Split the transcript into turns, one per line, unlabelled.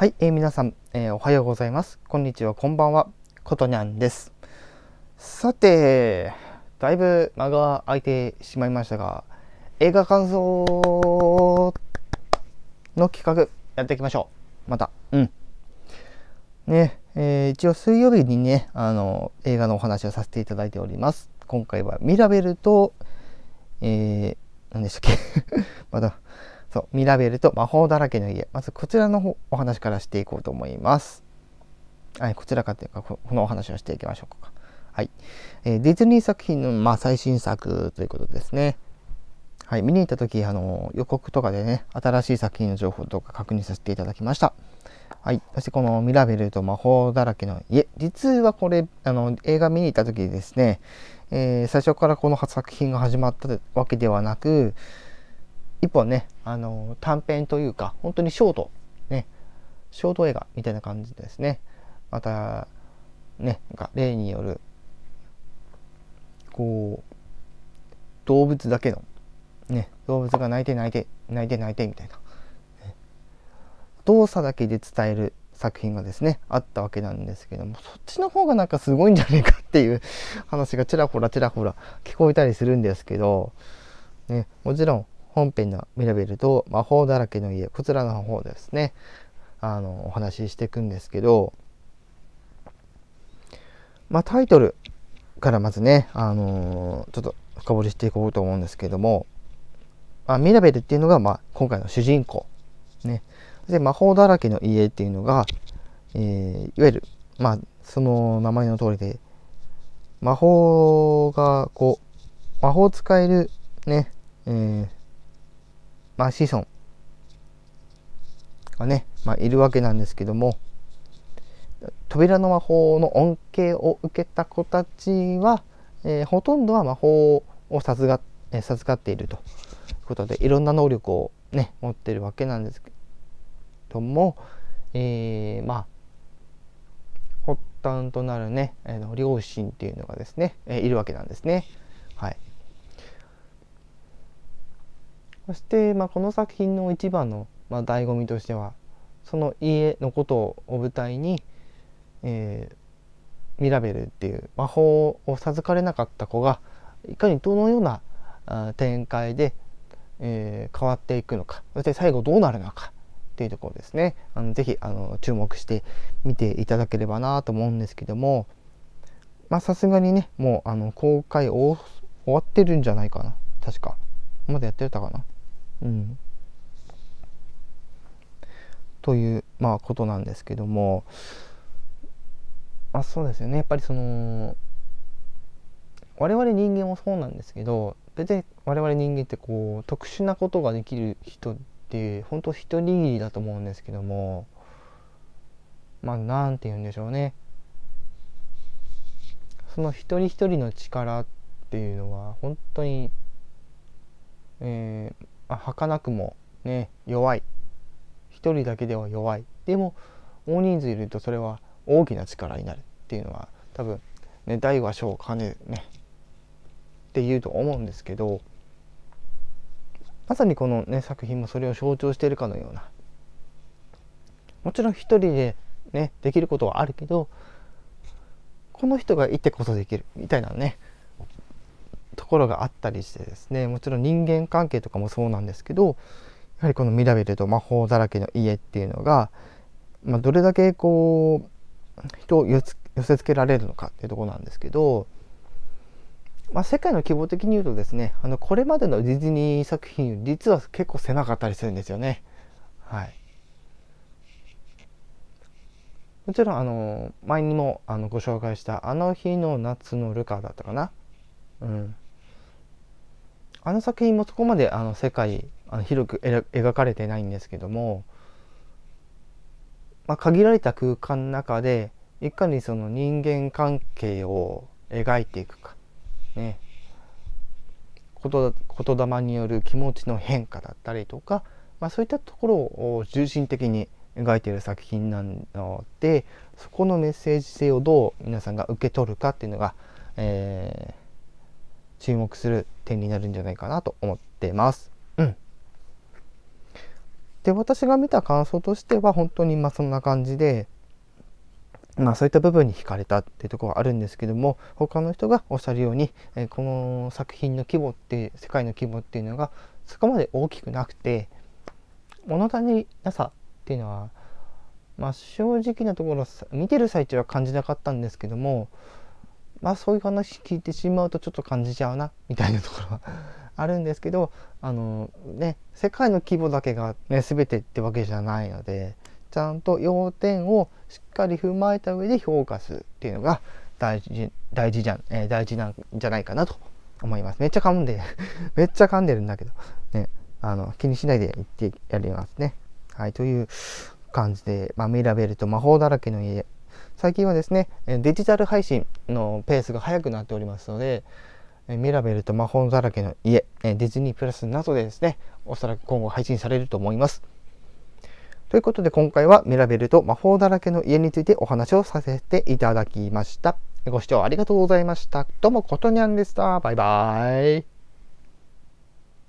はい、えー、皆さん、えー、おはようございます。こんにちは、こんばんは。ことにゃんです。さて、だいぶ間が空いてしまいましたが、映画感想の企画やっていきましょう。また。うん。ね、えー、一応水曜日にね、あの、映画のお話をさせていただいております。今回はミラベルと、えー、何でしたっけ？まだ、そう、ミラベルと魔法だらけの家。まずこちらのお話からしていこうと思います。はい、こちらかというか、このお話をしていきましょうか。はい。えー、ディズニー作品の、まあ、最新作ということですね。はい、見に行った時、あの、予告とかでね、新しい作品の情報とか確認させていただきました。はい。そしてこのミラベルと魔法だらけの家。実はこれ、あの、映画見に行った時ですね、えー、最初からこの作品が始まったわけではなく、一本ね、あの短編というか、本当にショート、ね、ショート映画みたいな感じですね。また、ね、なんか例による、こう、動物だけの、ね、動物が泣いて泣いて、泣いて泣いてみたいな。動作だけで伝える作品がですね、あったわけなんですけども、そっちの方がなんかすごいんじゃねえかっていう 話がちらほらちらほら聞こえたりするんですけど、ね、もちろん本編のミラベルと魔法だらけの家こちらの方ですね。あのお話ししていくんですけどまあタイトルからまずねあのー、ちょっと深掘りしていこうと思うんですけども、まあ、ミラベルっていうのが、まあ、今回の主人公。ね。で魔法だらけの家っていうのが、えー、いわゆるまあその名前の通りで魔法がこう魔法使えるね、えー、まあ、子孫がね、まあ、いるわけなんですけども扉の魔法の恩恵を受けた子たちは、えー、ほとんどは魔法を授か,、えー、授かっているということでいろんな能力をね持ってるわけなんですけども、えー、まあ発端となるね、えー、両親っていうのがですね、えー、いるわけなんですね。はい。そして、まあ、この作品の一番の、まあ、醍醐味としてはその家のことを舞台に、えー、ミラベルっていう魔法を授かれなかった子がいかにどのような展開で、えー、変わっていくのかそして最後どうなるのかっていうところですね。あのぜひあの注目して見ていただければなと思うんですけどもさすがにねもうあの公開終わってるんじゃないかな。確か。まだやってたかな。うん、という、まあ、ことなんですけども、まあ、そうですよね。やっぱりその我々人間もそうなんですけど別に我々人間ってこう特殊なことができる人って本当一握りだと思うんですけどもまあなんて言うんでしょうね。その一人一人の力っていうのは本当に、えー、あ儚くもね弱い。一人だけでは弱い。でも大人数いるとそれは大きな力になるっていうのは多分ね大は小を兼ねるねっていうと思うんですけどまさにこのね作品もそれを象徴しているかのような。もちろん一人でねできることはあるけどこの人がいてこそできるみたいなねころがあったりしてですねもちろん人間関係とかもそうなんですけどやはりこのミラベルと魔法だらけの家っていうのが、まあ、どれだけこう人を寄せつけられるのかっていうとこなんですけど、まあ、世界の規模的に言うとですねあのこれまでのディズニー作品実は結構狭かったりするんですよね。はい、もちろんあの前にもあのご紹介した「あの日の夏のルカ」だったかな、うん、あの作品もそこまであの世界あの広く描かれてないんですけども、まあ、限られた空間の中でいかにその人間関係を描いていくかね。言霊による気持ちの変化だったりとか、まあ、そういったところを重心的に描いている作品なのでそこのメッセージ性をどう皆さんが受け取るかっていうのが、えー、注目する点になるんじゃないかなと思ってます。うん。で私が見た感想としては本当にまあそんな感じでまあそういった部分に惹かれたっていうところはあるんですけども他の人がおっしゃるように、えこの作品の規模って世界の規模っていうのがそこまで大きくなくて物足りなさっていうのはまあ正直なところ見てる最中は感じなかったんですけどもまあそういう話聞いてしまうとちょっと感じちゃうなみたいなところは あるんですけどあのね世界の規模だけが、ね、全てってわけじゃないのでちゃんと要点をしっかり踏まえた上で評価するっていうのが大事大事じゃん、えー、大事なんじゃないかなと思います。めっちゃ噛んで めっちゃ噛んでるんだけど、ね、あの気にしないで言ってやりますね。はい、という感じで、まあ、ミラベルと魔法だらけの家。最近はですね、デジタル配信のペースが速くなっておりますので、ミラベルと魔法だらけの家、ディズニープラスなどでですね、おそらく今後配信されると思います。ということで今回はミラベルと魔法だらけの家についてお話をさせていただきました。ご視聴ありがとうございました。どうも、ことにゃんでした。バイバーイ。